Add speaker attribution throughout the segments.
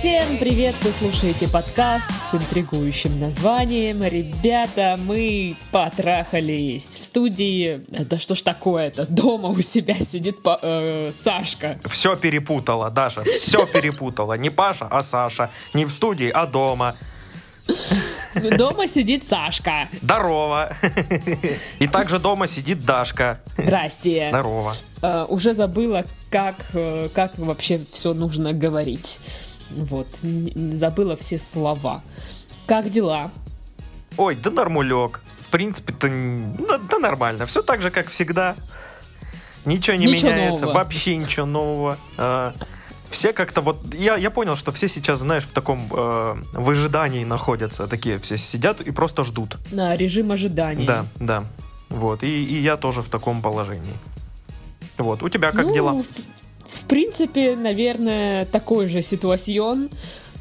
Speaker 1: Всем привет! Вы слушаете подкаст с интригующим названием. Ребята, мы потрахались в студии. Да что ж такое-то? Дома у себя сидит по, э, Сашка.
Speaker 2: Все перепутала, Даша, все перепутала. Не Паша, а Саша. Не в студии, а дома.
Speaker 1: Дома сидит Сашка.
Speaker 2: Здорово. И также дома сидит Дашка.
Speaker 1: Здрасте.
Speaker 2: Здорово.
Speaker 1: Э, уже забыла, как, э, как вообще все нужно говорить. Вот, забыла все слова. Как дела?
Speaker 2: Ой, да нормулек. В принципе-то, ну, да нормально. Все так же, как всегда. Ничего не
Speaker 1: Ничего
Speaker 2: меняется,
Speaker 1: нового.
Speaker 2: вообще ничего нового. А, все как-то вот... Я, я понял, что все сейчас, знаешь, в таком э, выжидании находятся. Такие все сидят и просто ждут.
Speaker 1: На режим ожидания.
Speaker 2: Да, да. Вот. И, и я тоже в таком положении. Вот. У тебя как
Speaker 1: Ну,
Speaker 2: дела?
Speaker 1: В, в принципе, наверное, такой же ситуацион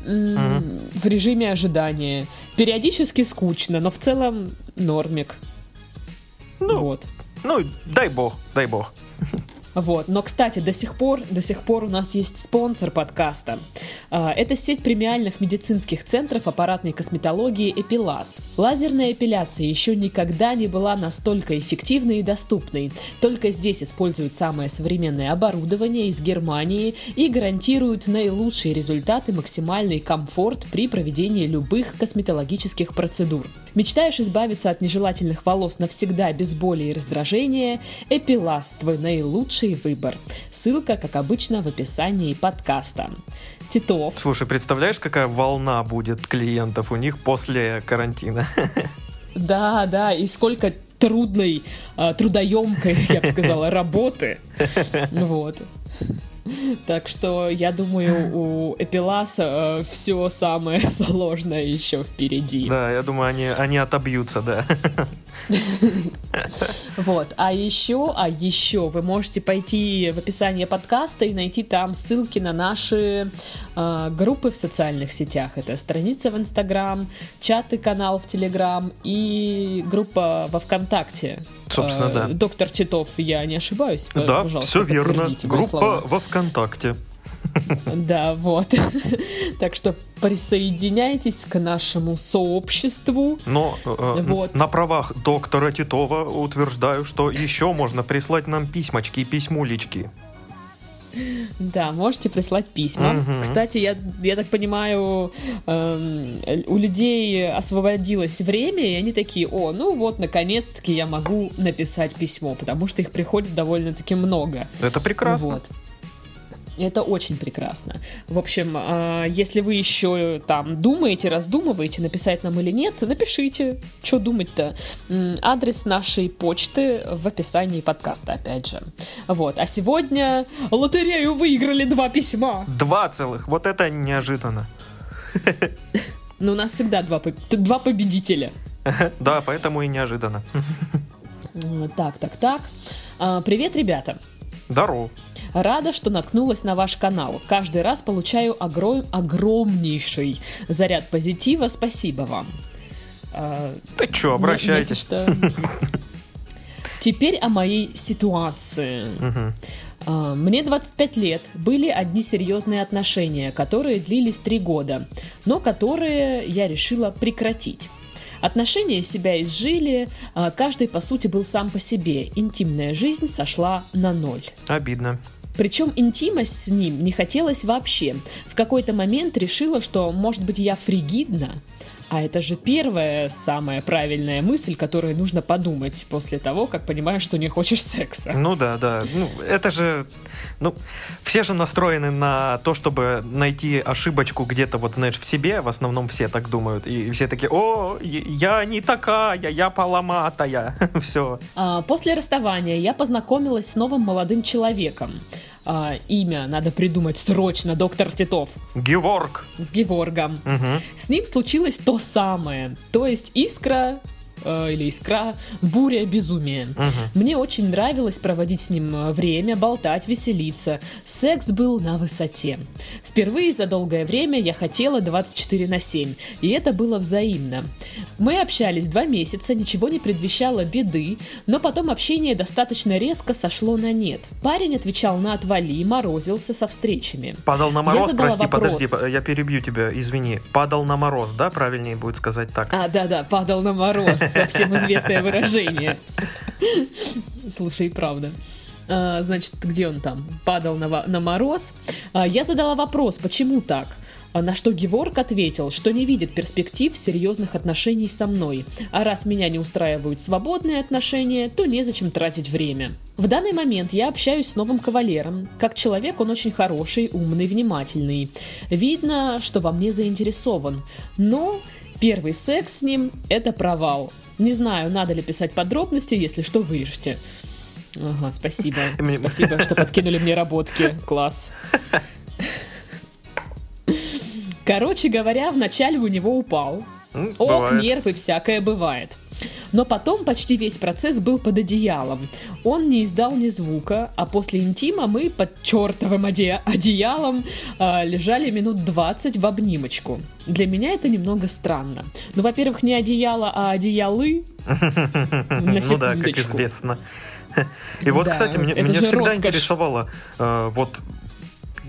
Speaker 1: в режиме ожидания. Периодически скучно, но в целом нормик.
Speaker 2: Ну,
Speaker 1: Вот.
Speaker 2: Ну, дай бог, дай бог.
Speaker 1: Вот. Но, кстати, до сих пор, до сих пор у нас есть спонсор подкаста. А, Это сеть премиальных медицинских центров аппаратной косметологии Эпилас. Лазерная эпиляция еще никогда не была настолько эффективной и доступной. Только здесь используют самое современное оборудование из Германии и гарантируют наилучшие результаты, максимальный комфорт при проведении любых косметологических процедур. Мечтаешь избавиться от нежелательных волос навсегда без боли и раздражения? Эпилас – твой наилучший выбор. Ссылка, как обычно, в описании подкаста. Титов.
Speaker 2: Слушай, представляешь, какая волна будет клиентов у них после карантина?
Speaker 1: Да, да, и сколько трудной, а, трудоемкой, я бы сказала, работы. Вот. Так что я думаю, у Эпиласа все самое сложное еще впереди.
Speaker 2: Да, я думаю, они, они отобьются, да.
Speaker 1: Вот, а еще, а еще вы можете пойти в описание подкаста и найти там ссылки на наши э, группы в социальных сетях. Это страница в Инстаграм, чаты, канал в Телеграм и группа во ВКонтакте.
Speaker 2: Собственно,
Speaker 1: Э,
Speaker 2: да.
Speaker 1: Доктор Титов, я не ошибаюсь?
Speaker 2: Да,
Speaker 1: Пожалуйста,
Speaker 2: все верно. Группа
Speaker 1: слова.
Speaker 2: во ВКонтакте.
Speaker 1: Да, вот. Так что присоединяйтесь к нашему сообществу.
Speaker 2: Но э,
Speaker 1: Вот.
Speaker 2: на правах доктора Титова утверждаю, что еще можно прислать нам письмочки и письмулечки.
Speaker 1: Да, можете прислать письма.
Speaker 2: Мгм.
Speaker 1: Кстати, я, я так понимаю, эм, у людей освободилось время, и они такие, о, ну вот, наконец-таки я могу написать письмо, потому что их приходит довольно-таки много.
Speaker 2: Это прекрасно.
Speaker 1: Вот. Это очень прекрасно. В общем, а, если вы еще там думаете, раздумываете, написать нам или нет, напишите. Что думать-то? Адрес нашей почты в описании подкаста, опять же. Вот. А сегодня лотерею выиграли два письма.
Speaker 2: Два целых. Вот это неожиданно.
Speaker 1: Но у нас всегда два, два победителя.
Speaker 2: Да, поэтому и неожиданно.
Speaker 1: Так, так, так. А, Привет, ребята.
Speaker 2: Здорово.
Speaker 1: Рада, что наткнулась на ваш канал. Каждый раз получаю огром- огромнейший заряд позитива. Спасибо вам. А,
Speaker 2: Ты чё,
Speaker 1: не
Speaker 2: обращайтесь.
Speaker 1: что. Теперь о моей ситуации. А, Мне 25 лет, были одни серьезные отношения, которые длились три года, но которые я решила прекратить. Отношения себя изжили, а, каждый по сути был сам по себе, интимная жизнь сошла на ноль.
Speaker 2: Обидно.
Speaker 1: Причем интимность с ним не хотелось вообще. В какой-то момент решила, что, может быть, я фригидна. А это же первая самая правильная мысль, которую нужно подумать после того, как понимаешь, что не хочешь секса.
Speaker 2: Ну да, да. Ну, это же... Ну, все же настроены на то, чтобы найти ошибочку где-то, вот, знаешь, в себе. В основном все так думают. И все такие, о, я- не такая, я поломатая. Все.
Speaker 1: А, После расставания я познакомилась с новым молодым человеком. А, Имя надо придумать срочно, доктор Титов,
Speaker 2: Геворг.
Speaker 1: с Геворгом.
Speaker 2: Мгм.
Speaker 1: С ним случилось то самое. То есть искра э, или искра, буря, безумие.
Speaker 2: Мгм.
Speaker 1: Мне очень нравилось проводить с ним э, время, болтать, веселиться. Секс был на высоте. Впервые за долгое время я хотела 24 на 7, и это было взаимно. Мы общались два месяца, ничего не предвещало беды, но потом общение достаточно резко сошло на нет. Парень отвечал на отвали, морозился со встречами.
Speaker 2: Падал на мороз, прости,
Speaker 1: вопрос.
Speaker 2: подожди, я перебью тебя, извини. Падал на мороз, да, правильнее будет сказать так.
Speaker 1: А, да-да, падал на мороз, совсем известное выражение. Слушай, правда. А, значит, где он там? Падал на, на мороз. А, я задала вопрос, почему так? А На что Геворг ответил, что не видит перспектив серьезных отношений со мной. А раз меня не устраивают свободные отношения, то незачем тратить время. В данный момент я общаюсь с новым кавалером. Как человек он очень хороший, умный, внимательный. Видно, что во мне заинтересован. Но первый секс с ним – это провал. Не знаю, надо ли писать подробности, если что, вырежьте. Ага, спасибо. Спасибо, что подкинули мне работки. Класс. Короче говоря, вначале у него упал.
Speaker 2: М,
Speaker 1: Ок,
Speaker 2: бывает.
Speaker 1: нерв и всякое бывает. Но потом почти весь процесс был под одеялом. Он не издал ни звука, а после интима мы под чертовым оде- одеялом а, лежали минут 20 в обнимочку. Для меня это немного странно. Ну, во-первых, не одеяло, а одеялы.
Speaker 2: Ну да, как известно. И вот,
Speaker 1: Да,
Speaker 2: кстати, мне, меня всегда
Speaker 1: роскошь.
Speaker 2: интересовало, э, вот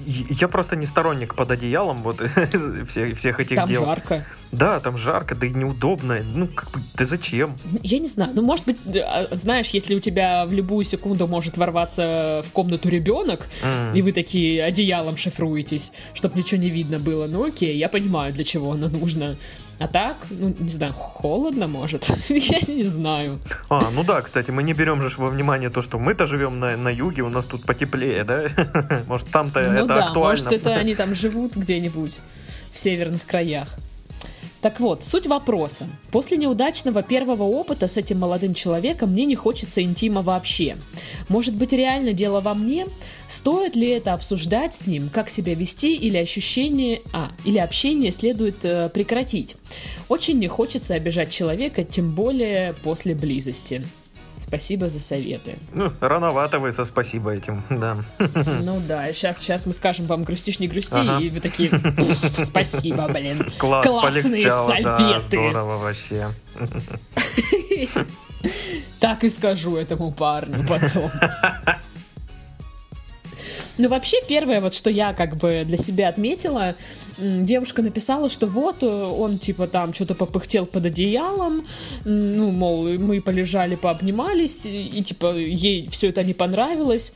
Speaker 2: я просто не сторонник под одеялом вот всех, всех этих
Speaker 1: Там
Speaker 2: дел.
Speaker 1: жарко.
Speaker 2: Да, там жарко, да и неудобно. Ну, как бы, да зачем?
Speaker 1: Я не знаю, ну может быть, а, знаешь, если у тебя в любую секунду может ворваться в комнату ребенок,
Speaker 2: М.
Speaker 1: и вы такие одеялом шифруетесь, чтобы ничего не видно было, ну окей, я понимаю, для чего оно нужно. А так, ну, не знаю, холодно может, я не знаю.
Speaker 2: А, ну да, кстати, мы не берем же во внимание то, что мы-то живем на, на юге, у нас тут потеплее, да? Может, там-то
Speaker 1: ну
Speaker 2: это
Speaker 1: да,
Speaker 2: актуально.
Speaker 1: может это они там живут где-нибудь в северных краях. Так вот, суть вопроса. После неудачного первого опыта с этим молодым человеком мне не хочется интима вообще. Может быть, реально дело во мне? Стоит ли это обсуждать с ним, как себя вести или ощущение, а, или общение следует э, прекратить? Очень не хочется обижать человека, тем более после близости. Спасибо за советы.
Speaker 2: Ну, рановато вы со спасибо этим, да.
Speaker 1: Ну да, сейчас, сейчас мы скажем вам грустишь, не грусти,
Speaker 2: Ага.
Speaker 1: и вы такие, «Пф, спасибо, блин.
Speaker 2: Класс,
Speaker 1: Классные
Speaker 2: полегчало, да,
Speaker 1: советы.
Speaker 2: здорово вообще.
Speaker 1: Так и скажу этому парню потом. Ну, вообще, первое, вот что я как бы для себя отметила, девушка написала, что вот э, он типа там что-то попыхтел под одеялом, ну, мол, мы полежали, пообнимались, и, и, типа ей все это не понравилось.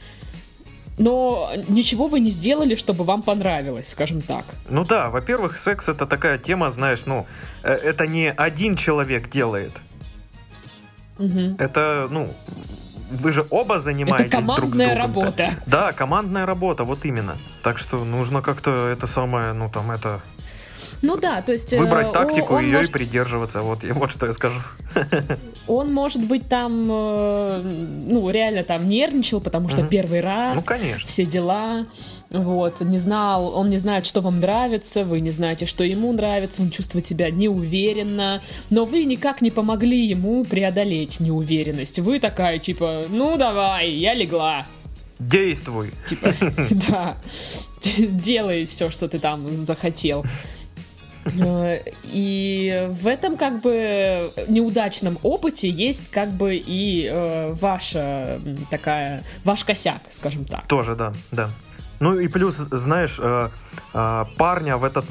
Speaker 1: Но ничего вы не сделали, чтобы вам понравилось, скажем так.
Speaker 2: Ну да, во-первых, секс это такая тема, знаешь, ну, э, это не один человек делает.
Speaker 1: Мгм.
Speaker 2: Это, ну, вы же оба занимаетесь
Speaker 1: Это
Speaker 2: друг
Speaker 1: командная
Speaker 2: другом.
Speaker 1: работа.
Speaker 2: Да, командная работа, вот именно. Так что нужно как-то это самое, ну там это
Speaker 1: Ну да, то есть... э,
Speaker 2: выбрать тактику ее
Speaker 1: может-
Speaker 2: и придерживаться. Вот, вот что я скажу.
Speaker 1: Он, может быть, там, э, ну, реально там нервничал, потому что
Speaker 2: Мгм.
Speaker 1: первый раз,
Speaker 2: Ну, конечно.
Speaker 1: все дела, вот, не знал, он не знает, что вам нравится, вы не знаете, что ему нравится, он чувствует себя неуверенно, но вы никак не помогли ему преодолеть неуверенность. Вы такая, типа, ну, давай, я легла.
Speaker 2: Действуй.
Speaker 1: Типа, да, делай все, что ты там захотел. Э, И в этом как бы неудачном опыте есть как бы и э, ваша такая, ваш косяк, скажем так.
Speaker 2: Тоже, да, да. Ну и плюс, знаешь, э, э, парня в этот,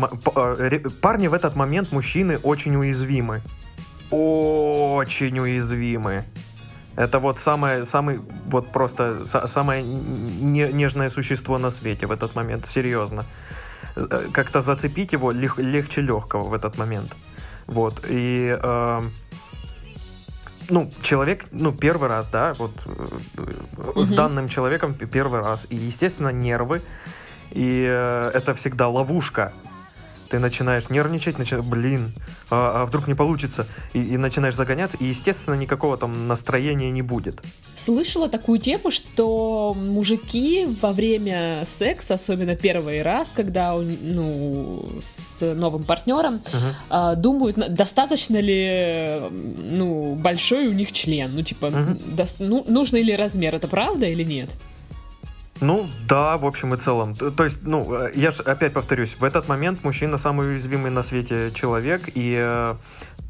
Speaker 2: парни в этот момент, мужчины, очень уязвимы. Очень уязвимы. Это вот самое, самый, вот просто са- самое не- нежное существо на свете в этот момент, серьезно. Э, Как-то зацепить его лег- легче легкого в этот момент. Вот, и... э, ну, человек, ну, первый раз, да, вот э, с данным человеком первый раз. И, естественно, нервы. И э, это всегда ловушка. Ты начинаешь нервничать, начинаешь, блин, а, а вдруг не получится, и, и начинаешь загоняться, и, естественно, никакого там настроения не будет.
Speaker 1: Слышала такую тему, что мужики во время секса, особенно первый раз, когда ну, с новым партнером, uh-huh. думают, достаточно ли ну, большой у них член, ну типа, uh-huh. до, ну, нужный ли размер, это правда или нет?
Speaker 2: Ну, да, в общем и целом. То есть, ну, э, я же опять повторюсь, в этот момент мужчина самый уязвимый на свете человек, и э,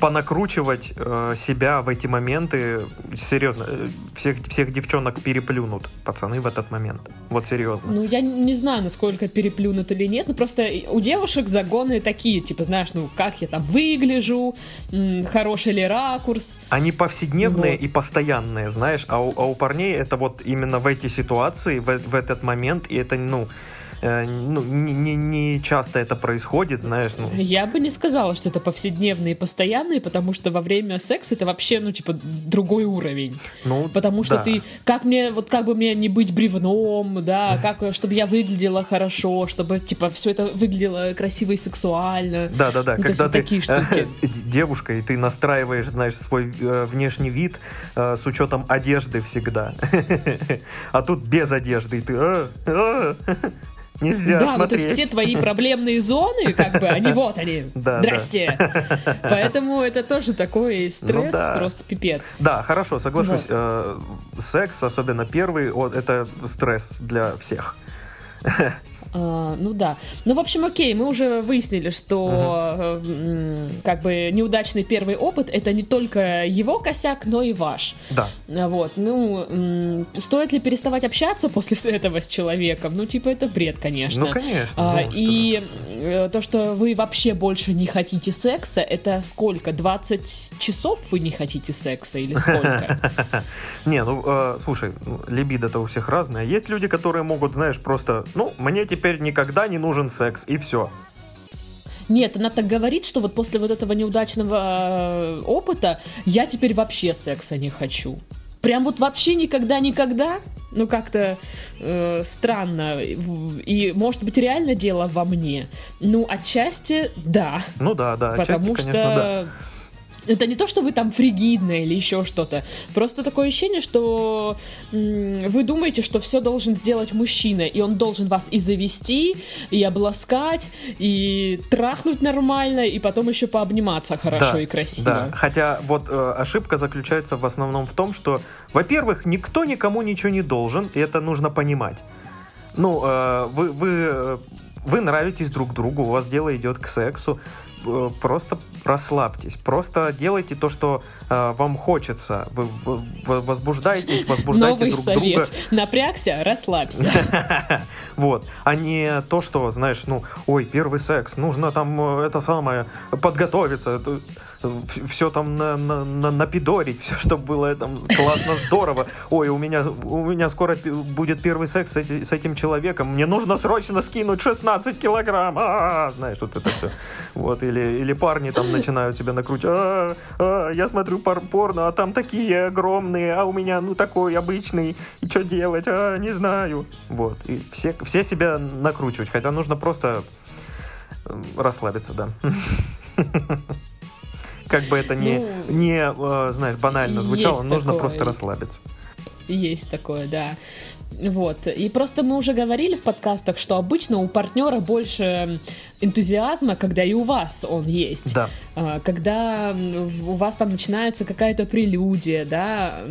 Speaker 2: понакручивать э, себя в эти моменты, серьезно, э, всех, всех девчонок переплюнут пацаны в этот момент. Вот серьезно.
Speaker 1: Ну, я не знаю, насколько переплюнут или нет, но просто у девушек загоны такие, типа, знаешь, ну, как я там выгляжу, хороший ли ракурс.
Speaker 2: Они повседневные вот. и постоянные, знаешь, а у, а у парней это вот именно в эти ситуации, в, в этот момент, и это, ну, ну, не, не, не часто это происходит, знаешь. Ну.
Speaker 1: Я бы не сказала, что это повседневные и постоянные, потому что во время секса это вообще, ну, типа, другой уровень. Ну, потому что да. ты, как мне, вот как бы мне не быть бревном, да, как, чтобы я выглядела хорошо, чтобы, типа, все это выглядело красиво и сексуально.
Speaker 2: Да, да, да.
Speaker 1: Ну,
Speaker 2: Когда
Speaker 1: ты такие штуки.
Speaker 2: девушка, и ты настраиваешь, знаешь, свой э, внешний вид э, с учетом одежды всегда. А тут без одежды, и ты... Нельзя
Speaker 1: да,
Speaker 2: смотреть.
Speaker 1: ну то есть все твои проблемные зоны, как бы, они вот они. Да, Здрасте. Да. Поэтому это тоже такой стресс, ну, да. просто пипец.
Speaker 2: Да, хорошо, соглашусь. Вот. Э, секс, особенно первый, это стресс для всех.
Speaker 1: А, ну да. Ну, в общем, окей, мы уже выяснили, что uh-huh. как бы неудачный первый опыт это не только его косяк, но и ваш.
Speaker 2: Да.
Speaker 1: Вот. Ну, стоит ли переставать общаться после этого с человеком? Ну, типа, это бред, конечно.
Speaker 2: Ну, конечно. А,
Speaker 1: ну, и что то, что вы вообще больше не хотите секса, это сколько? 20 часов вы не хотите секса или сколько?
Speaker 2: Не, ну, э, слушай, либидо-то у всех разное. Есть люди, которые могут, знаешь, просто, ну, мне теперь никогда не нужен секс, и все.
Speaker 1: Нет, она так говорит, что вот после вот этого неудачного э, опыта я теперь вообще секса не хочу. Прям вот вообще никогда-никогда? Ну, как-то э, странно. И, может быть, реально дело во мне. Ну, отчасти да.
Speaker 2: Ну да, да,
Speaker 1: потому
Speaker 2: отчасти,
Speaker 1: что...
Speaker 2: конечно, да
Speaker 1: это не то, что вы там фригидная или еще что-то. Просто такое ощущение, что вы думаете, что все должен сделать мужчина, и он должен вас и завести, и обласкать, и трахнуть нормально, и потом еще пообниматься хорошо
Speaker 2: да,
Speaker 1: и красиво.
Speaker 2: Да, хотя вот э, ошибка заключается в основном в том, что, во-первых, никто никому ничего не должен, и это нужно понимать. Ну, э, вы, вы, э, вы нравитесь друг другу, у вас дело идет к сексу, просто расслабьтесь, просто делайте то, что э, вам хочется. Вы, вы, вы возбуждаетесь, возбуждайте
Speaker 1: Новый
Speaker 2: друг
Speaker 1: совет.
Speaker 2: друга.
Speaker 1: Напрягся, расслабься.
Speaker 2: Вот, а не то, что, знаешь, ну, ой, первый секс, нужно там э, это самое подготовиться все там на, на, на, напидорить, все, чтобы было там классно, здорово. Ой, у меня, у меня скоро будет первый секс с, эти, с этим человеком, мне нужно срочно скинуть 16 килограмм, а, знаешь, вот это все. Вот, или, или парни там начинают себя накручивать, а, а, я смотрю пор порно, а там такие огромные, а у меня, ну, такой обычный, и что делать, а, не знаю. Вот, и все, все себя накручивать, хотя нужно просто расслабиться, да. как бы это не, ну, не э, знаешь, банально звучало, нужно такое. просто расслабиться.
Speaker 1: Есть такое, да. Вот. И просто мы уже говорили в подкастах, что обычно у партнера больше энтузиазма, когда и у вас он есть.
Speaker 2: Да.
Speaker 1: А, когда у вас там начинается какая-то прелюдия, да,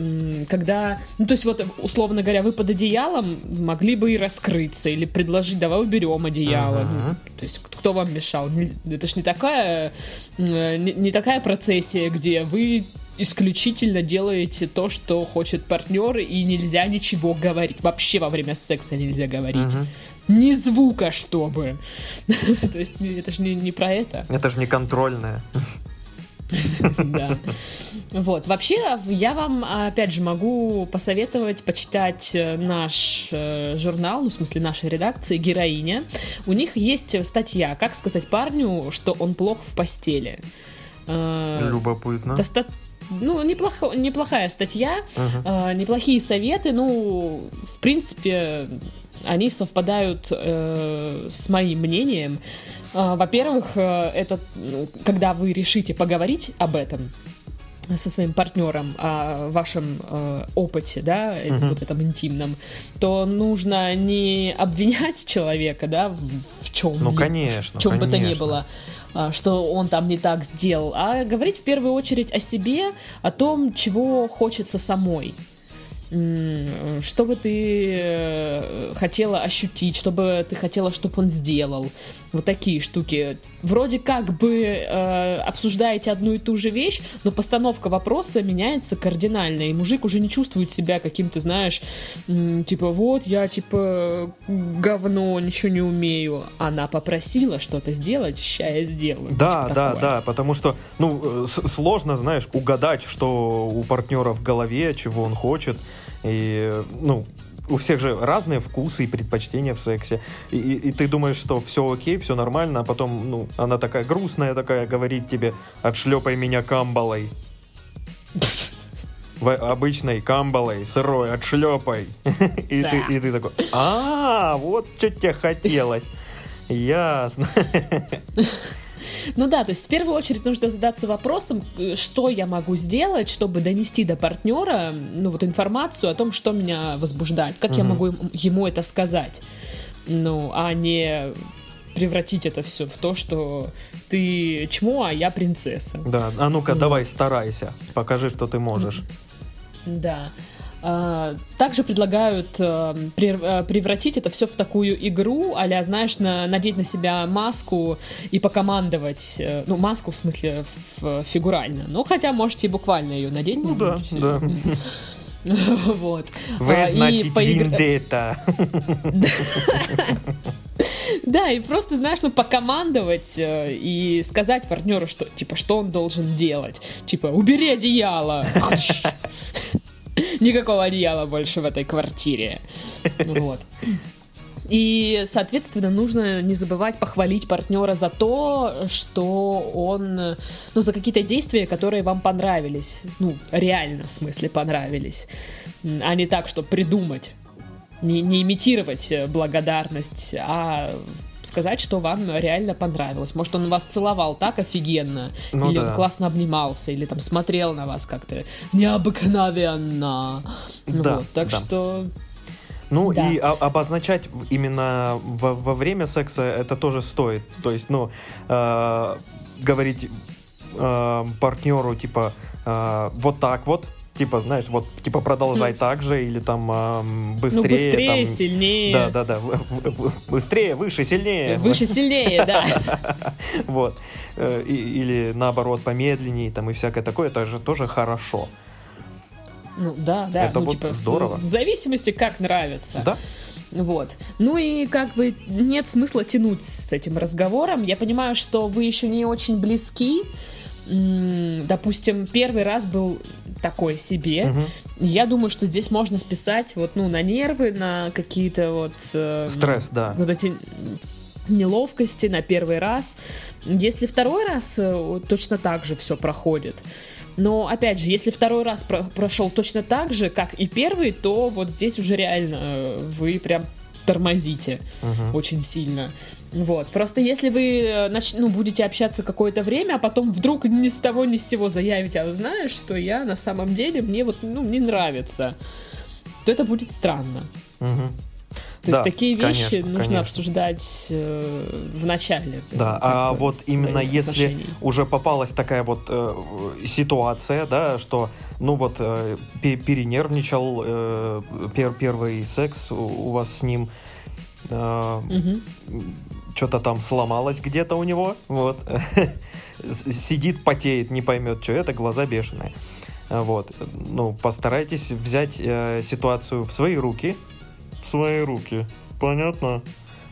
Speaker 1: когда, ну, то есть вот, условно говоря, вы под одеялом могли бы и раскрыться, или предложить, давай уберем одеяло. Uh-huh. То есть кто вам мешал? Это ж не такая, не, не такая процессия, где вы исключительно делаете то, что хочет партнер, и нельзя ничего говорить. Вообще во время секса нельзя говорить. Угу. Ни звука, чтобы. То есть это же не, не про это.
Speaker 2: Это же не контрольное.
Speaker 1: Да. Вот. Вообще, я вам, опять же, могу посоветовать почитать э, наш э, журнал, ну, в смысле, нашей редакции «Героиня». У них есть статья «Как сказать парню, что он плох в постели».
Speaker 2: Э, Любопытно.
Speaker 1: Ну, неплохо, неплохая статья, uh-huh. э, неплохие советы. Ну, в принципе, они совпадают э, с моим мнением. Э, во-первых, э, это ну, когда вы решите поговорить об этом, со своим партнером о вашем э, опыте, да, uh-huh. вот этом интимном, то нужно не обвинять человека, да, в, в чем,
Speaker 2: ну конечно,
Speaker 1: в чем
Speaker 2: конечно.
Speaker 1: бы то ни было, что он там не так сделал, а говорить в первую очередь о себе, о том, чего хочется самой что бы ты э, хотела ощутить, что бы ты хотела, чтобы он сделал. Вот такие штуки. Вроде как бы э, обсуждаете одну и ту же вещь, но постановка вопроса меняется кардинально, и мужик уже не чувствует себя каким-то, знаешь, типа, вот, я, типа, говно, ничего не умею. Она попросила что-то сделать, ща я сделаю.
Speaker 2: Да,
Speaker 1: типа
Speaker 2: да,
Speaker 1: такое.
Speaker 2: да, потому что, ну, сложно, знаешь, угадать, что у партнера в голове, чего он хочет. И, ну, у всех же разные вкусы и предпочтения в сексе. И, и, и ты думаешь, что все окей, все нормально, а потом, ну, она такая грустная такая, говорит тебе, отшлепай меня камбалой. В обычной камбалой, сырой, отшлепай. И ты, и ты такой, а, вот что тебе хотелось. Ясно.
Speaker 1: Ну да, то есть в первую очередь нужно задаться вопросом, э, что я могу сделать, чтобы донести до партнера, ну вот информацию о том, что меня возбуждает, как угу. я могу ему это сказать, ну, а не превратить это все в то, что ты чмо, а я принцесса.
Speaker 2: Да, а ну-ка, ну. давай старайся, покажи, что ты можешь.
Speaker 1: Да. А, также предлагают э, э, превратить это все в такую игру, а знаешь, на, надеть на себя маску и покомандовать. Э, ну, маску в смысле фигурально. Ну, хотя можете и буквально ее надеть.
Speaker 2: Ну, да, да.
Speaker 1: Вот.
Speaker 2: Вы, а, значит, поигр... виндета.
Speaker 1: Да, и просто, знаешь, ну, покомандовать и сказать партнеру, что, типа, что он должен делать. Типа, убери одеяло. Никакого одеяла больше в этой квартире. Вот. И, соответственно, нужно не забывать похвалить партнера за то, что он, ну, за какие-то действия, которые вам понравились. Ну, реально, в смысле, понравились. А не так, что придумать. Не, не имитировать благодарность, а сказать, что вам реально понравилось. Может, он вас целовал так офигенно, ну, или да. он классно обнимался, или там смотрел на вас как-то необыкновенно. Да, вот, так да. что...
Speaker 2: Ну да. и обозначать именно во, во время секса это тоже стоит. То есть, ну, э, говорить э, партнеру типа э, вот так вот, типа, знаешь, вот, типа, продолжай mm. так же, или там э, быстрее. Ну,
Speaker 1: быстрее, там, сильнее.
Speaker 2: Да, да, да. Быстрее, выше, сильнее.
Speaker 1: Выше, сильнее, да.
Speaker 2: Вот. Э, или наоборот, помедленнее, там, и всякое такое, это же тоже хорошо.
Speaker 1: Ну, да, да.
Speaker 2: Это
Speaker 1: ну,
Speaker 2: вот
Speaker 1: типа,
Speaker 2: здорово.
Speaker 1: В зависимости, как нравится.
Speaker 2: Да.
Speaker 1: Вот. Ну и как бы нет смысла тянуть с этим разговором. Я понимаю, что вы еще не очень близки. Допустим, первый раз был такой себе. Угу. Я думаю, что здесь можно списать вот, ну, на нервы, на какие-то вот... Э,
Speaker 2: Стресс, да.
Speaker 1: Вот эти неловкости на первый раз. Если второй раз, э, точно так же все проходит. Но, опять же, если второй раз про прошел точно так же, как и первый, то вот здесь уже реально э, вы прям тормозите uh-huh. очень сильно. Вот. Просто если вы э, нач... ну, будете общаться какое-то время, а потом вдруг ни с того ни с сего заявите, а знаешь, что я на самом деле мне вот ну, не нравится, то это будет странно.
Speaker 2: Угу.
Speaker 1: То да, есть такие вещи конечно, нужно конечно. обсуждать э, в начале.
Speaker 2: Да, а вот именно если уже попалась такая вот э, ситуация, да, что ну вот э, перенервничал э, пер первый секс у, у вас с ним, э, угу что-то там сломалось где-то у него, вот, сидит, потеет, не поймет, что это, глаза бешеные. Вот, ну, постарайтесь взять э, ситуацию в свои руки, в свои руки, понятно?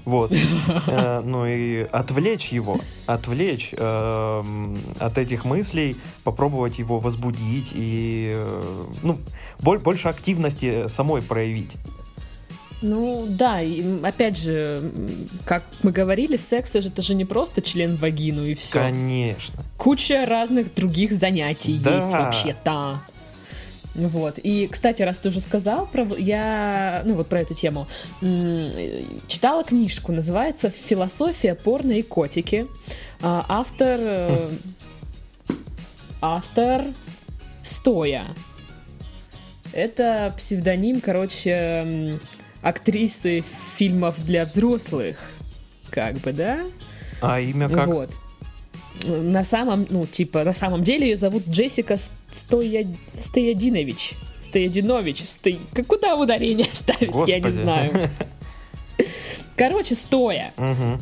Speaker 2: Вот, э, ну и отвлечь его, отвлечь э, от этих мыслей, попробовать его возбудить и, э, ну, больше активности самой проявить.
Speaker 1: Ну да, и опять же, как мы говорили, секс это же не просто член вагину и все.
Speaker 2: Конечно.
Speaker 1: Куча разных других занятий да. есть вообще-то. Вот. И, кстати, раз ты уже сказал, про, я, ну вот про эту тему, читала книжку, называется «Философия порно и котики». А, автор... Э, автор Стоя. Это псевдоним, короче, актрисы фильмов для взрослых. Как бы, да?
Speaker 2: А имя как?
Speaker 1: Вот на самом, ну, типа, на самом деле ее зовут Джессика Стоя... Стоядинович. Стоядинович. Сто... Куда ударение ставить, Господи. я не знаю. Короче, Стоя.
Speaker 2: Угу.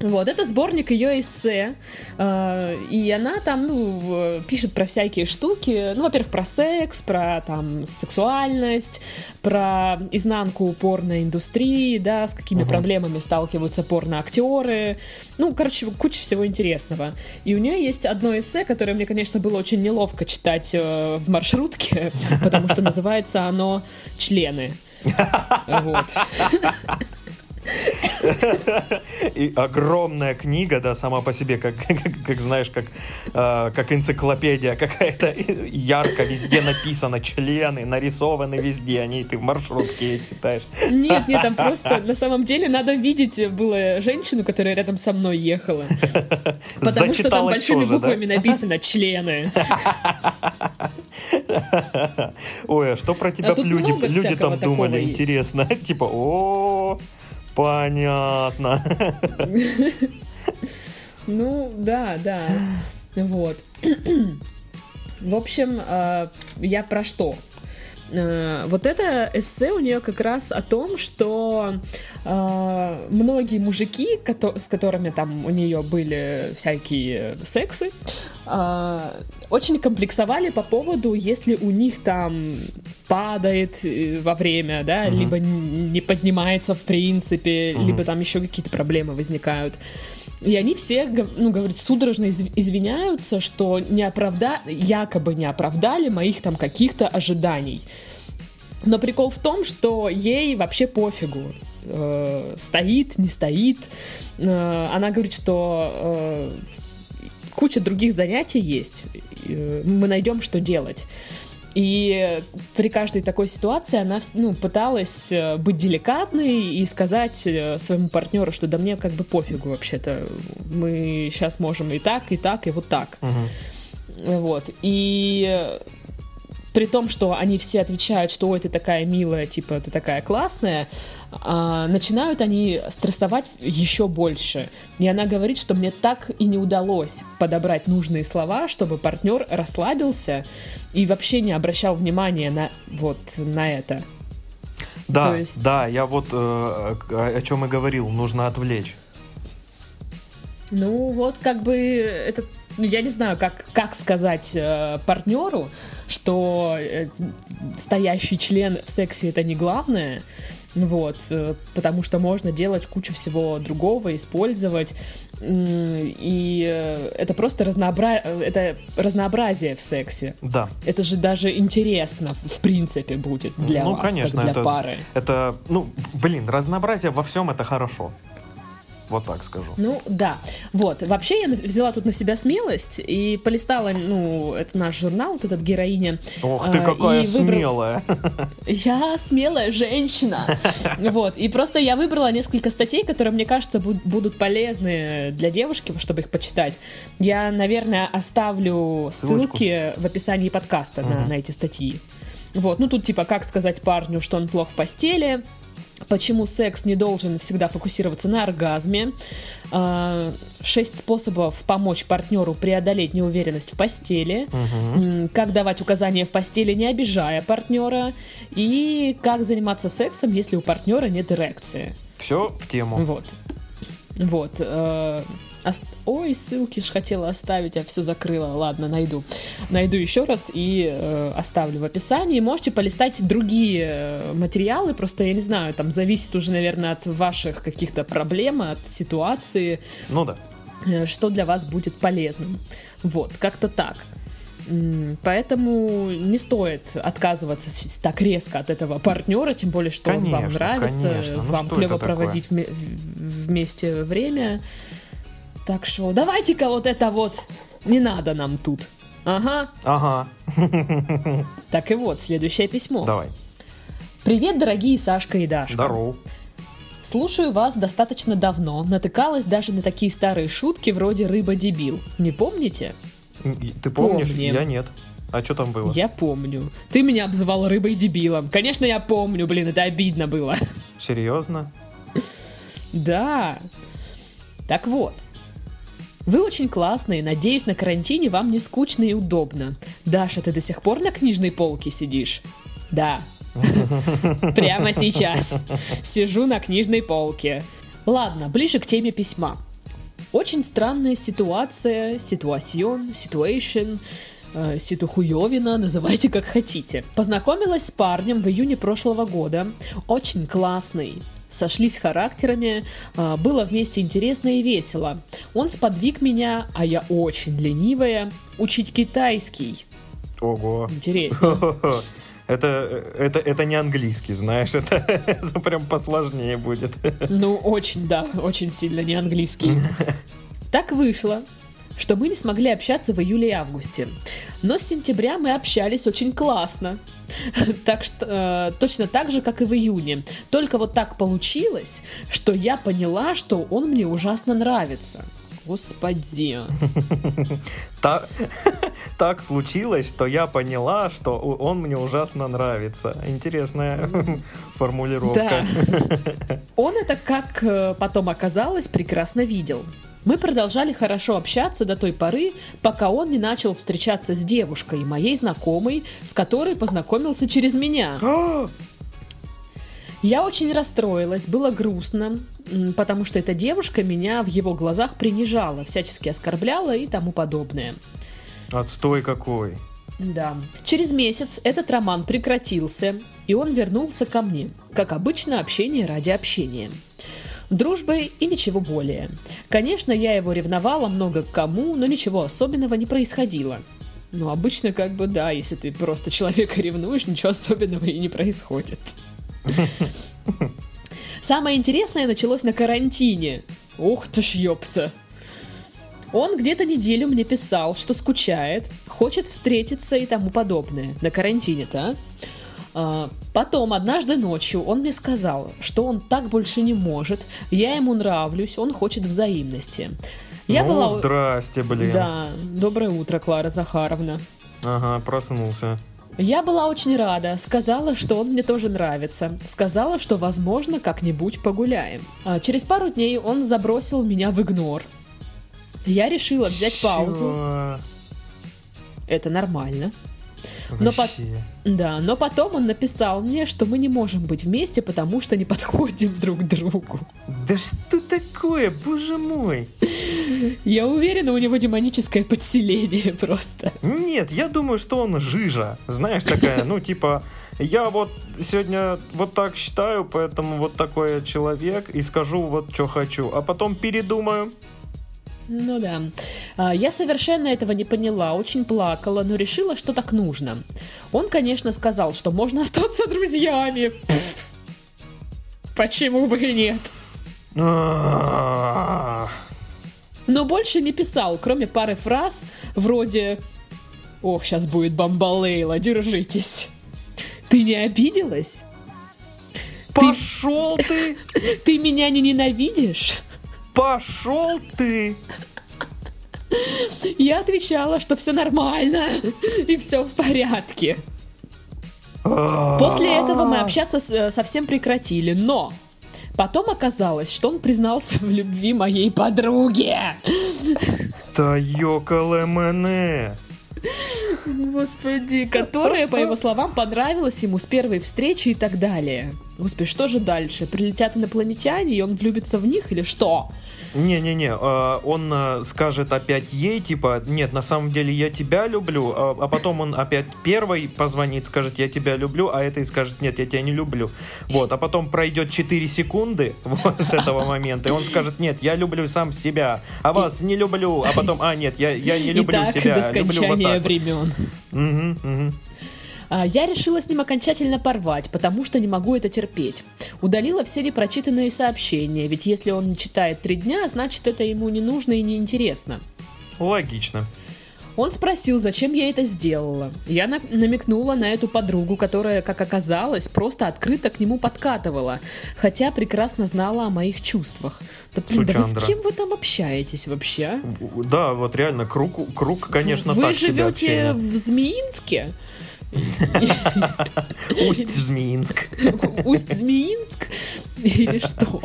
Speaker 1: Вот, это сборник ее эссе, э, и она там, ну, пишет про всякие штуки, ну, во-первых, про секс, про там сексуальность, про изнанку порной индустрии, да, с какими uh-huh. проблемами сталкиваются порноактеры, ну, короче, куча всего интересного. И у нее есть одно эссе, которое мне, конечно, было очень неловко читать э, в маршрутке, потому что называется оно «Члены». Вот.
Speaker 2: И огромная книга, да, сама по себе, как, как, как знаешь, как, э, как энциклопедия какая-то. Ярко везде написано, члены нарисованы везде, они ты в маршрутке читаешь.
Speaker 1: Нет, нет, там просто на самом деле надо видеть было женщину, которая рядом со мной ехала. Потому что там большими тоже, буквами да? написано члены.
Speaker 2: Ой, а что про тебя а люди, люди там думали? Интересно. Типа, о Понятно.
Speaker 1: Ну, да, да. Вот. В общем, э, я про что? Э, вот это эссе у нее как раз о том, что э, многие мужики, с которыми там у нее были всякие сексы, э, очень комплексовали по поводу, если у них там падает э, во время, да, угу. либо не поднимается в принципе, угу. либо там еще какие-то проблемы возникают. И они все, ну, говорят, судорожно извиняются, что не оправда... якобы не оправдали моих там каких-то ожиданий. Но прикол в том, что ей вообще пофигу. Э, стоит, не стоит. Э, она говорит, что э, куча других занятий есть. Э, мы найдем, что делать. И при каждой такой ситуации она ну, пыталась э, быть деликатной и сказать э, своему партнеру, что да мне как бы пофигу вообще-то. Мы сейчас можем и так, и так, и вот так.
Speaker 2: Угу.
Speaker 1: Вот. И при том, что они все отвечают, что ой, ты такая милая, типа, ты такая классная, а, начинают они стрессовать еще больше. И она говорит, что мне так и не удалось подобрать нужные слова, чтобы партнер расслабился и вообще не обращал внимания на вот на это.
Speaker 2: Да, есть... да, я вот э, о чем и говорил, нужно отвлечь.
Speaker 1: Ну вот как бы это ну, я не знаю, как, как сказать э, партнеру, что э, стоящий член в сексе это не главное, вот, э, потому что можно делать кучу всего другого, использовать, и э, это просто разнообра... это разнообразие в сексе.
Speaker 2: Да.
Speaker 1: Это же даже интересно, в принципе, будет для ну, вас, конечно, как для
Speaker 2: это,
Speaker 1: пары.
Speaker 2: Это, ну, блин, разнообразие во всем это хорошо. Вот так скажу.
Speaker 1: Ну, да. Вот. Вообще я взяла тут на себя смелость и полистала, ну, это наш журнал, вот этот героиня.
Speaker 2: Ох ты, какая выбрал... смелая.
Speaker 1: Я смелая женщина. Вот. И просто я выбрала несколько статей, которые, мне кажется, будут полезны для девушки, чтобы их почитать. Я, наверное, оставлю ссылки в описании подкаста на, на эти статьи. Вот. Ну, тут типа, как сказать парню, что он плох в постели, Почему секс не должен всегда фокусироваться на оргазме? А, шесть способов помочь партнеру преодолеть неуверенность в постели.
Speaker 2: Угу.
Speaker 1: Как давать указания в постели, не обижая партнера. И как заниматься сексом, если у партнера нет эрекции.
Speaker 2: Все в тему.
Speaker 1: Вот. Вот. Э, Ой, ссылки ж хотела оставить, а все закрыла. Ладно, найду. Найду еще раз и э, оставлю в описании. Можете полистать другие э, материалы. Просто, я не знаю, там зависит уже, наверное, от ваших каких-то проблем, от ситуации.
Speaker 2: Ну да.
Speaker 1: Э, что для вас будет полезным. Вот, как-то так. Поэтому не стоит отказываться так резко от этого партнера, тем более, что конечно, он вам нравится, конечно. Ну, вам клево проводить вме- вместе время. Так что давайте-ка вот это вот не надо нам тут. Ага.
Speaker 2: Ага.
Speaker 1: Так и вот, следующее письмо.
Speaker 2: Давай.
Speaker 1: Привет, дорогие Сашка и Дашка.
Speaker 2: Здорово.
Speaker 1: Слушаю вас достаточно давно, натыкалась даже на такие старые шутки вроде «рыба-дебил». Не помните?
Speaker 2: Ты помнишь?
Speaker 1: Помним.
Speaker 2: Я нет. А что там было?
Speaker 1: Я помню. Ты меня обзывал рыбой-дебилом. Конечно, я помню, блин, это обидно было.
Speaker 2: Серьезно?
Speaker 1: Да. Так вот. Вы очень классные, надеюсь, на карантине вам не скучно и удобно. Даша, ты до сих пор на книжной полке сидишь? Да. Прямо сейчас. Сижу на книжной полке. Ладно, ближе к теме письма. Очень странная ситуация, ситуацион, situation, э, ситухуевина, называйте как хотите. Познакомилась с парнем в июне прошлого года. Очень классный. Сошлись характерами, э, было вместе интересно и весело. Он сподвиг меня, а я очень ленивая, учить китайский.
Speaker 2: Ого.
Speaker 1: Интересно.
Speaker 2: Это, это, это не английский, знаешь, это, это прям посложнее будет.
Speaker 1: Ну, очень, да, очень сильно не английский. Так вышло, что мы не смогли общаться в июле и августе. Но с сентября мы общались очень классно. Так что э, точно так же, как и в июне. Только вот так получилось, что я поняла, что он мне ужасно нравится. Господи.
Speaker 2: Так, так случилось, что я поняла, что он мне ужасно нравится. Интересная формулировка.
Speaker 1: Да. Он это, как э, потом оказалось, прекрасно видел. Мы продолжали хорошо общаться до той поры, пока он не начал встречаться с девушкой, моей знакомой, с которой познакомился через меня. Я очень расстроилась, было грустно, потому что эта девушка меня в его глазах принижала, всячески оскорбляла и тому подобное.
Speaker 2: Отстой какой.
Speaker 1: Да. Через месяц этот роман прекратился, и он вернулся ко мне. Как обычно, общение ради общения. Дружбы и ничего более. Конечно, я его ревновала много к кому, но ничего особенного не происходило. Ну, обычно как бы да, если ты просто человека ревнуешь, ничего особенного и не происходит. Самое интересное началось на карантине. Ух ты ж ёпта. Он где-то неделю мне писал, что скучает, хочет встретиться и тому подобное. На карантине-то, а? А, Потом, однажды ночью, он мне сказал, что он так больше не может, я ему нравлюсь, он хочет взаимности. Я
Speaker 2: ну,
Speaker 1: была...
Speaker 2: здрасте, блин.
Speaker 1: Да, доброе утро, Клара Захаровна.
Speaker 2: Ага, проснулся.
Speaker 1: Я была очень рада, сказала, что он мне тоже нравится, сказала, что, возможно, как-нибудь погуляем. А через пару дней он забросил меня в игнор. Я решила взять паузу.
Speaker 2: Чё?
Speaker 1: Это нормально. Но по-. Да, но потом он написал мне, что мы не можем быть вместе, потому что не подходим друг к другу.
Speaker 2: Да что такое, боже мой?
Speaker 1: Я уверена, у него демоническое подселение просто.
Speaker 2: Нет, я думаю, что он жижа. Знаешь, такая, ну, типа, я вот сегодня вот так считаю, поэтому вот такой я человек и скажу вот, что хочу. А потом передумаю.
Speaker 1: Ну да. А, Я совершенно этого не поняла, очень плакала, но решила, что так нужно. Он, конечно, сказал, что можно остаться друзьями. Почему бы и нет?
Speaker 2: А,
Speaker 1: Но больше не писал, кроме пары фраз вроде «Ох, сейчас будет бомбалейла, держитесь». Ты не обиделась?
Speaker 2: Пошел ты!
Speaker 1: Ты меня не ненавидишь?
Speaker 2: Пошел ты!
Speaker 1: Я отвечала, что все нормально и все в порядке. После этого мы общаться с- совсем прекратили, но потом оказалось, что он признался в любви моей подруге.
Speaker 2: Та ёкале мене!
Speaker 1: Господи, которая, по его словам, понравилась ему с первой встречи и так далее. Господи, что же дальше? Прилетят инопланетяне, и он влюбится в них или что?
Speaker 2: Не-не-не, а, он а, скажет опять ей, типа, нет, на самом деле я тебя люблю, а, а потом он опять первый позвонит, скажет, я тебя люблю, а этой скажет, нет, я тебя не люблю. Вот, а потом пройдет 4 секунды вот, с этого момента, и он скажет, нет, я люблю сам себя, а вас не люблю, а потом, а, нет, я, я не люблю
Speaker 1: и так
Speaker 2: себя,
Speaker 1: до
Speaker 2: люблю вот
Speaker 1: скончания
Speaker 2: так
Speaker 1: времен.
Speaker 2: Мгм, мгм.
Speaker 1: А, Я решила с ним окончательно порвать, потому что не могу это терпеть. Удалила все непрочитанные сообщения, ведь если он не читает три дня, значит это ему не нужно и не интересно.
Speaker 2: Логично.
Speaker 1: Он спросил, зачем я это сделала. Я на- намекнула на эту подругу, которая, как оказалось, просто открыто к нему подкатывала, хотя прекрасно знала о моих чувствах. Да, блин, да вы с кем вы там общаетесь вообще?
Speaker 2: Да, вот реально, круг, круг конечно,
Speaker 1: вы
Speaker 2: так себе
Speaker 1: живете в Змеинске?
Speaker 2: Усть-Змеинск.
Speaker 1: Усть-Змеинск? Или что?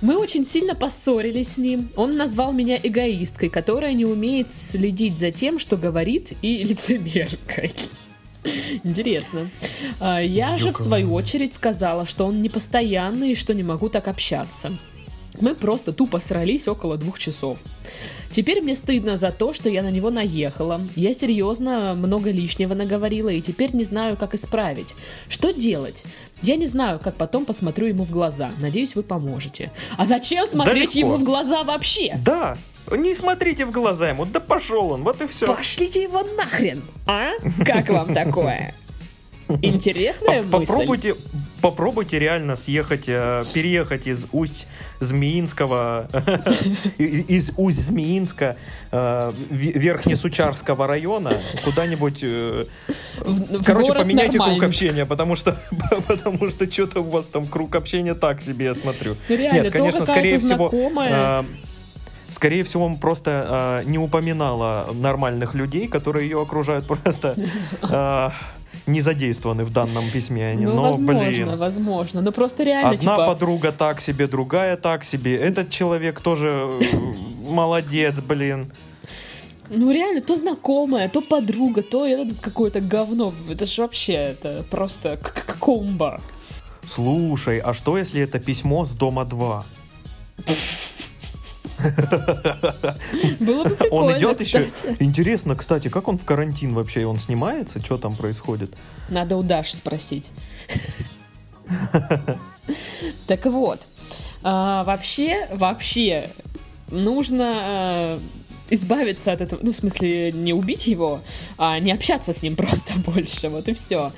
Speaker 1: Мы очень сильно поссорились с ним. Он назвал меня эгоисткой, которая не умеет следить за тем, что говорит, и лицемеркой. Интересно. А, Я же, в свою очередь, сказала, что он непостоянный и что не могу так общаться. Мы просто тупо срались около двух часов. Теперь мне стыдно за то, что я на него наехала. Я серьезно много лишнего наговорила и теперь не знаю, как исправить. Что делать? Я не знаю, как потом посмотрю ему в глаза. Надеюсь, вы поможете. А зачем смотреть
Speaker 2: легко.
Speaker 1: ему в глаза вообще?
Speaker 2: Да, не смотрите в глаза ему, да пошел он, вот и все.
Speaker 1: Пошлите его нахрен! А? Как вам такое? Интересная мысль.
Speaker 2: Попробуйте, попробуйте реально съехать, э, переехать из Усть-Змеинского, из Усть-Змеинска, э, Верхнесучарского района, куда-нибудь, э, короче, поменяйте круг общения, потому что, потому что что-то у вас там круг общения так себе, я смотрю.
Speaker 1: Ну,
Speaker 2: Нет, конечно, скорее всего, Скорее всего, он просто э, не упоминала нормальных людей, которые ее окружают, просто э, не задействованы в данном письме. Они,
Speaker 1: Ну,
Speaker 2: Но,
Speaker 1: возможно,
Speaker 2: блин,
Speaker 1: возможно. Ну, просто реально,
Speaker 2: одна
Speaker 1: типа...
Speaker 2: подруга так себе, другая так себе. Этот человек тоже э, молодец, блин.
Speaker 1: Ну реально, то знакомая, то подруга, то это какое-то говно. Это же вообще, это просто комбо.
Speaker 2: Слушай, а что если это письмо с дома 2?
Speaker 1: Было бы прикольно,
Speaker 2: Он идет еще.
Speaker 1: кстати.
Speaker 2: Интересно, кстати, как он в карантин вообще? Он снимается? Что там происходит?
Speaker 1: Надо у Даши спросить. Так вот, а, вообще, вообще нужно а, избавиться от этого, ну, в смысле, не убить его, а не общаться с ним просто больше, вот и все.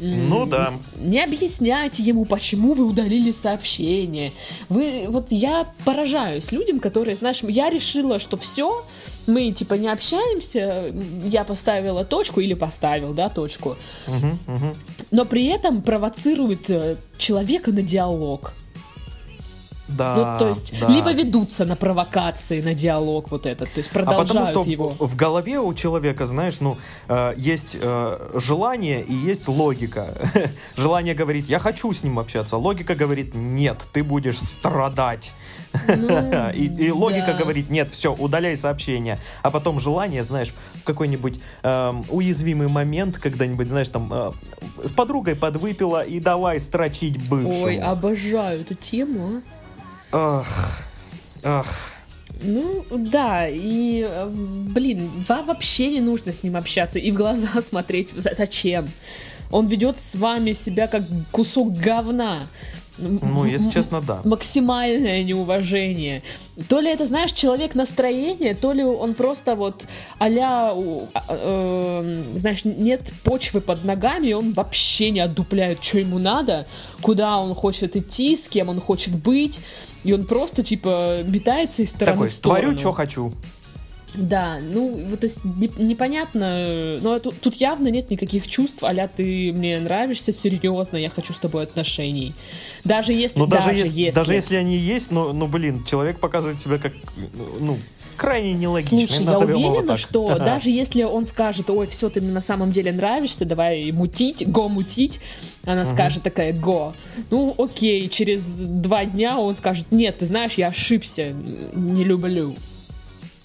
Speaker 2: Ну да.
Speaker 1: Не объясняйте ему, почему вы удалили сообщение. Вы, вот я поражаюсь людям, которые, знаешь, я решила, что все, мы типа не общаемся, я поставила точку или поставил, да, точку,
Speaker 2: Мгм, мгм.
Speaker 1: но при этом провоцирует э, человека на диалог.
Speaker 2: Да.
Speaker 1: ну, то есть,
Speaker 2: да.
Speaker 1: либо ведутся на провокации, на диалог вот этот, то есть
Speaker 2: А потому
Speaker 1: продолжают
Speaker 2: что
Speaker 1: его.
Speaker 2: в голове у человека, знаешь, ну, э, есть э, желание и есть логика. Желание говорит, я хочу с ним общаться. Логика говорит, нет, ты будешь страдать.
Speaker 1: Ну,
Speaker 2: И, и логика
Speaker 1: да.
Speaker 2: говорит, нет, все, удаляй сообщение. А потом желание, знаешь, в какой-нибудь эм, уязвимый момент, когда-нибудь, знаешь, там э, с подругой подвыпила и давай строчить бывшему.
Speaker 1: Ой, обожаю эту тему. а.
Speaker 2: Ах, ах.
Speaker 1: Ну, да, и, блин, вам вообще не нужно с ним общаться и в глаза смотреть. За- Зачем? Он ведет с вами себя как кусок говна.
Speaker 2: Ну, если честно, да.
Speaker 1: максимальное неуважение. То ли это, знаешь, человек настроения, то ли он просто вот а-ля, э, знаешь, нет почвы под ногами, и он вообще не отдупляет, что ему надо, куда он хочет идти, с кем он хочет быть, и он просто, типа, метается из стороны
Speaker 2: Такой,
Speaker 1: в сторону.
Speaker 2: творю, что хочу.
Speaker 1: Да, ну, вот, то есть не- непонятно, но тут, тут явно нет никаких чувств, а ты мне нравишься серьезно, я хочу с тобой отношений. Даже если,
Speaker 2: Ну, даже,
Speaker 1: даже
Speaker 2: если,
Speaker 1: если,
Speaker 2: даже если они есть, но, ну, блин, человек показывает себя как, ну, крайне нелогичный.
Speaker 1: Слушай, я уверена, что
Speaker 2: Ага.
Speaker 1: даже если он скажет, ой, все, ты мне на самом деле нравишься, давай мутить, го мутить, она скажет такая, го. Ну, окей, через два дня он скажет, нет, ты знаешь, я ошибся, не люблю.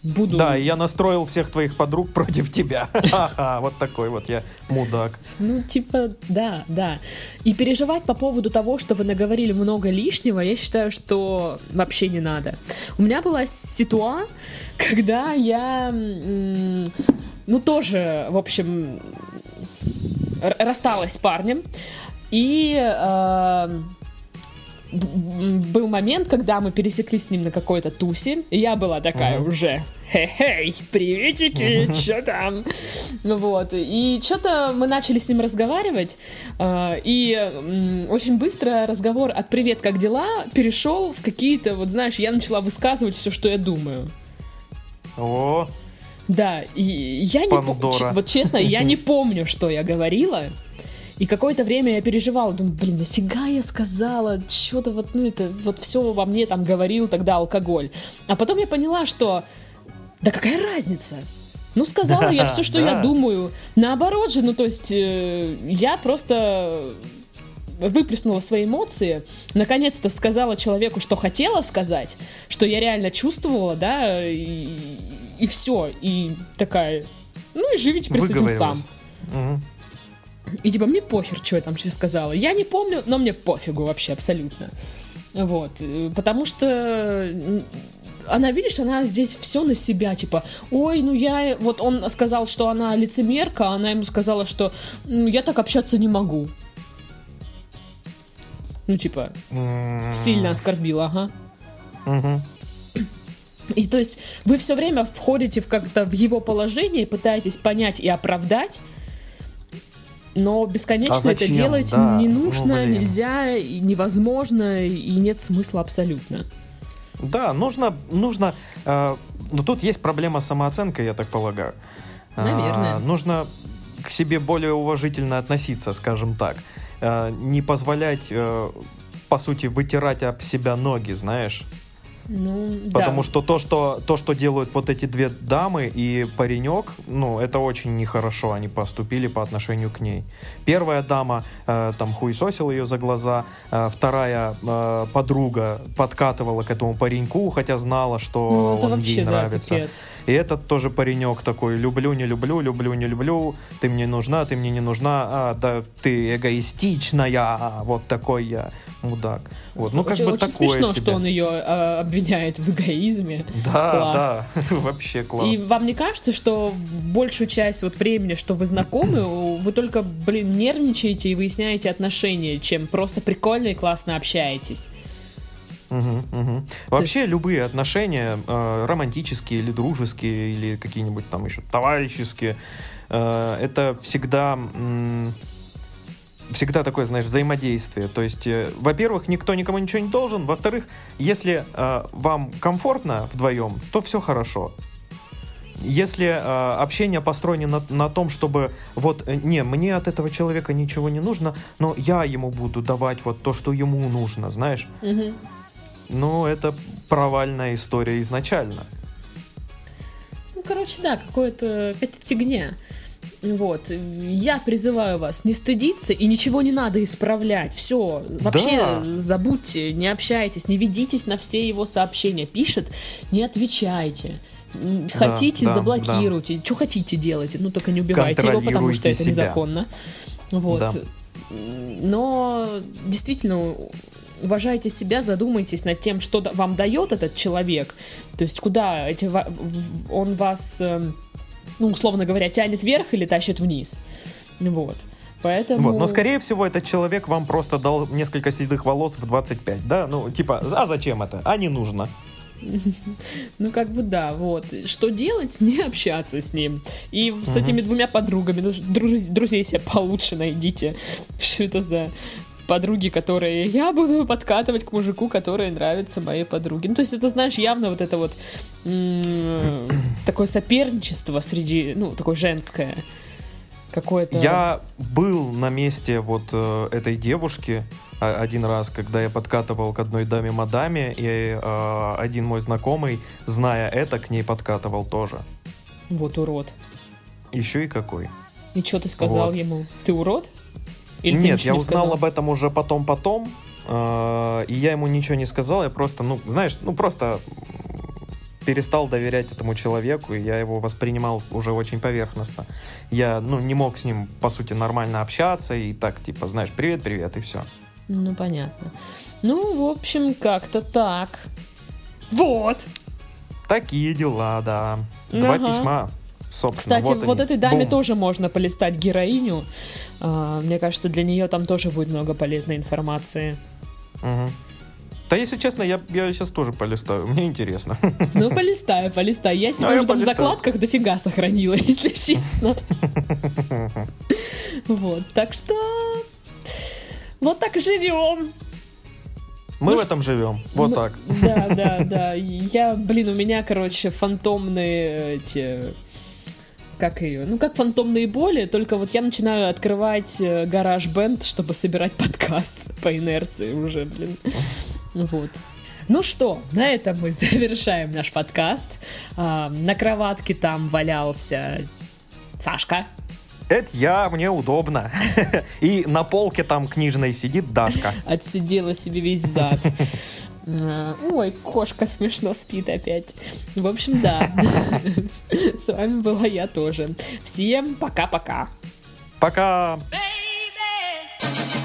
Speaker 1: Буду...
Speaker 2: Да, я настроил всех твоих подруг против тебя. Ха-ха, вот такой вот я мудак.
Speaker 1: Ну, типа, да, да. И переживать по поводу того, что вы наговорили много лишнего, я считаю, что вообще не надо. У меня была ситуа, когда я, ну, тоже, в общем, рассталась с парнем, и э, был момент, когда мы пересеклись с ним на какой-то тусе, и я была такая уже, хе-хей, приветики, что там? Ну вот, и что-то мы начали с ним разговаривать, э, и очень быстро разговор от «привет, как дела?» перешел в какие-то, вот знаешь, я начала высказывать все, что я думаю.
Speaker 2: О,
Speaker 1: Да, и я не помню, вот честно, я не помню, что я говорила. И какое-то время я переживала, думаю, блин, нафига я сказала, что-то вот, ну это, вот все во мне там говорил тогда алкоголь. А потом я поняла, что, да какая разница? Ну, сказала да, я все, что да. я думаю. Наоборот же, ну, то есть, э, я просто выплеснула свои эмоции, наконец-то сказала человеку, что хотела сказать, что я реально чувствовала, да, и, и все, и такая, ну и живи теперь с этим сам. Угу. И типа, мне похер, что я там сейчас сказала. Я не помню, но мне пофигу вообще абсолютно. Вот, э, потому что она, видишь, она здесь все на себя, типа, ой, ну я, вот он сказал, что она лицемерка, а она ему сказала, что ну, я так общаться не могу. Ну, типа, сильно оскорбила, ага. И то есть вы все время входите в как-то в его положение, пытаетесь понять и оправдать, но бесконечно а это делать да. не ну, нужно, ну, нельзя, и невозможно, и нет смысла абсолютно.
Speaker 2: Да, нужно, нужно. Э, но тут есть проблема самооценкой, я так полагаю.
Speaker 1: Наверное.
Speaker 2: Э, нужно к себе более уважительно относиться, скажем так. Э, не позволять, э, по сути, вытирать об себя ноги, знаешь.
Speaker 1: Ну,
Speaker 2: Потому
Speaker 1: да.
Speaker 2: что то, что то, что делают вот эти две дамы и паренек, ну, это очень нехорошо. Они поступили по отношению к ней. Первая дама э, там хуесосила ее за глаза, э, вторая э, подруга подкатывала к этому пареньку, хотя знала, что ну, он ей нравится. Да, и этот тоже паренек такой: люблю, не люблю, люблю, не люблю, ты мне нужна, ты мне не нужна, а, да ты эгоистичная, вот такой я мудак. Вот, ну, как
Speaker 1: очень,
Speaker 2: бы
Speaker 1: очень
Speaker 2: такое
Speaker 1: смешно,
Speaker 2: себе.
Speaker 1: что он ее э, обвиняет в эгоизме.
Speaker 2: Да, класс. да, вообще класс.
Speaker 1: И вам не кажется, что большую часть вот времени, что вы знакомы, вы только, блин, нервничаете и выясняете отношения, чем просто прикольно и классно общаетесь?
Speaker 2: Угу, угу. Вообще есть... любые отношения, э, романтические или дружеские, или какие-нибудь там еще товарищеские, э, это всегда... М- всегда такое, знаешь, взаимодействие. То есть, э, во-первых, никто никому ничего не должен. Во-вторых, если э, вам комфортно вдвоем, то все хорошо. Если э, общение построено на, на том, чтобы вот, э, не, мне от этого человека ничего не нужно, но я ему буду давать вот то, что ему нужно, знаешь.
Speaker 1: Угу.
Speaker 2: Ну, это провальная история изначально.
Speaker 1: Ну, короче, да, какое-то, какая-то фигня. Вот. Я призываю вас не стыдиться и ничего не надо исправлять. Все. Вообще да. забудьте, не общайтесь, не ведитесь на все его сообщения. Пишет, не отвечайте. Хотите, да, заблокируйте. Да. Что хотите, делайте. Ну, только не убивайте его, потому что это себя. незаконно. Вот. Да. Но действительно, уважайте себя, задумайтесь над тем, что вам дает этот человек. То есть, куда эти, он вас эм, ну, условно говоря, тянет вверх или тащит вниз. Вот. Поэтому...
Speaker 2: Вот. Но, скорее всего, этот человек вам просто дал несколько седых волос в 25, да? Ну, типа, а зачем это? А не нужно.
Speaker 1: Ну, как бы да, вот. Что делать? Не общаться с ним. И с этими двумя подругами, друзей себе получше найдите. Что это за подруги, которые я буду подкатывать к мужику, который нравится моей подруге. Ну, то есть это, знаешь, явно вот это вот такое соперничество среди, ну, такое женское какое-то...
Speaker 2: Я был на месте вот э, этой девушки а, один раз, когда я подкатывал к одной даме-мадаме, и э, один мой знакомый, зная это, к ней подкатывал тоже.
Speaker 1: Вот урод.
Speaker 2: Еще и какой.
Speaker 1: И что ты сказал вот. ему? Ты урод?
Speaker 2: Или Нет, я не узнал сказал? об этом уже потом-потом, э, и я ему ничего не сказал, я просто, ну, знаешь, ну просто перестал доверять этому человеку, и я его воспринимал уже очень поверхностно. Я, ну, не мог с ним, по сути, нормально общаться, и так, типа, знаешь, привет-привет, и все.
Speaker 1: Ну, понятно. Ну, в общем, как-то так. Вот!
Speaker 2: Такие дела, да. Два ага. письма. Собственно,
Speaker 1: Кстати,
Speaker 2: вот,
Speaker 1: вот
Speaker 2: они.
Speaker 1: этой даме
Speaker 2: Бум.
Speaker 1: тоже можно полистать героиню. А, мне кажется, для нее там тоже будет много полезной информации.
Speaker 2: Угу. Да, если честно, я, я сейчас тоже полистаю. Мне интересно.
Speaker 1: Ну, полистай, полистай. Я себе уже там в закладках дофига сохранила, если честно. Вот, так что... Вот так живем.
Speaker 2: Мы ну, в этом живем. Вот ну, так.
Speaker 1: Да, да, да. Я, блин, у меня, короче, фантомные эти как ее, ну как фантомные боли, только вот я начинаю открывать э, гараж бенд, чтобы собирать подкаст по инерции уже, блин. Вот. Ну что, на этом мы завершаем наш подкаст. А, на кроватке там валялся Сашка.
Speaker 2: Это я, мне удобно. И на полке там книжной сидит Дашка.
Speaker 1: Отсидела себе весь зад. Э, ой, кошка смешно спит опять. В общем, да. С вами была я тоже. Всем пока-пока.
Speaker 2: Пока. -пока. пока.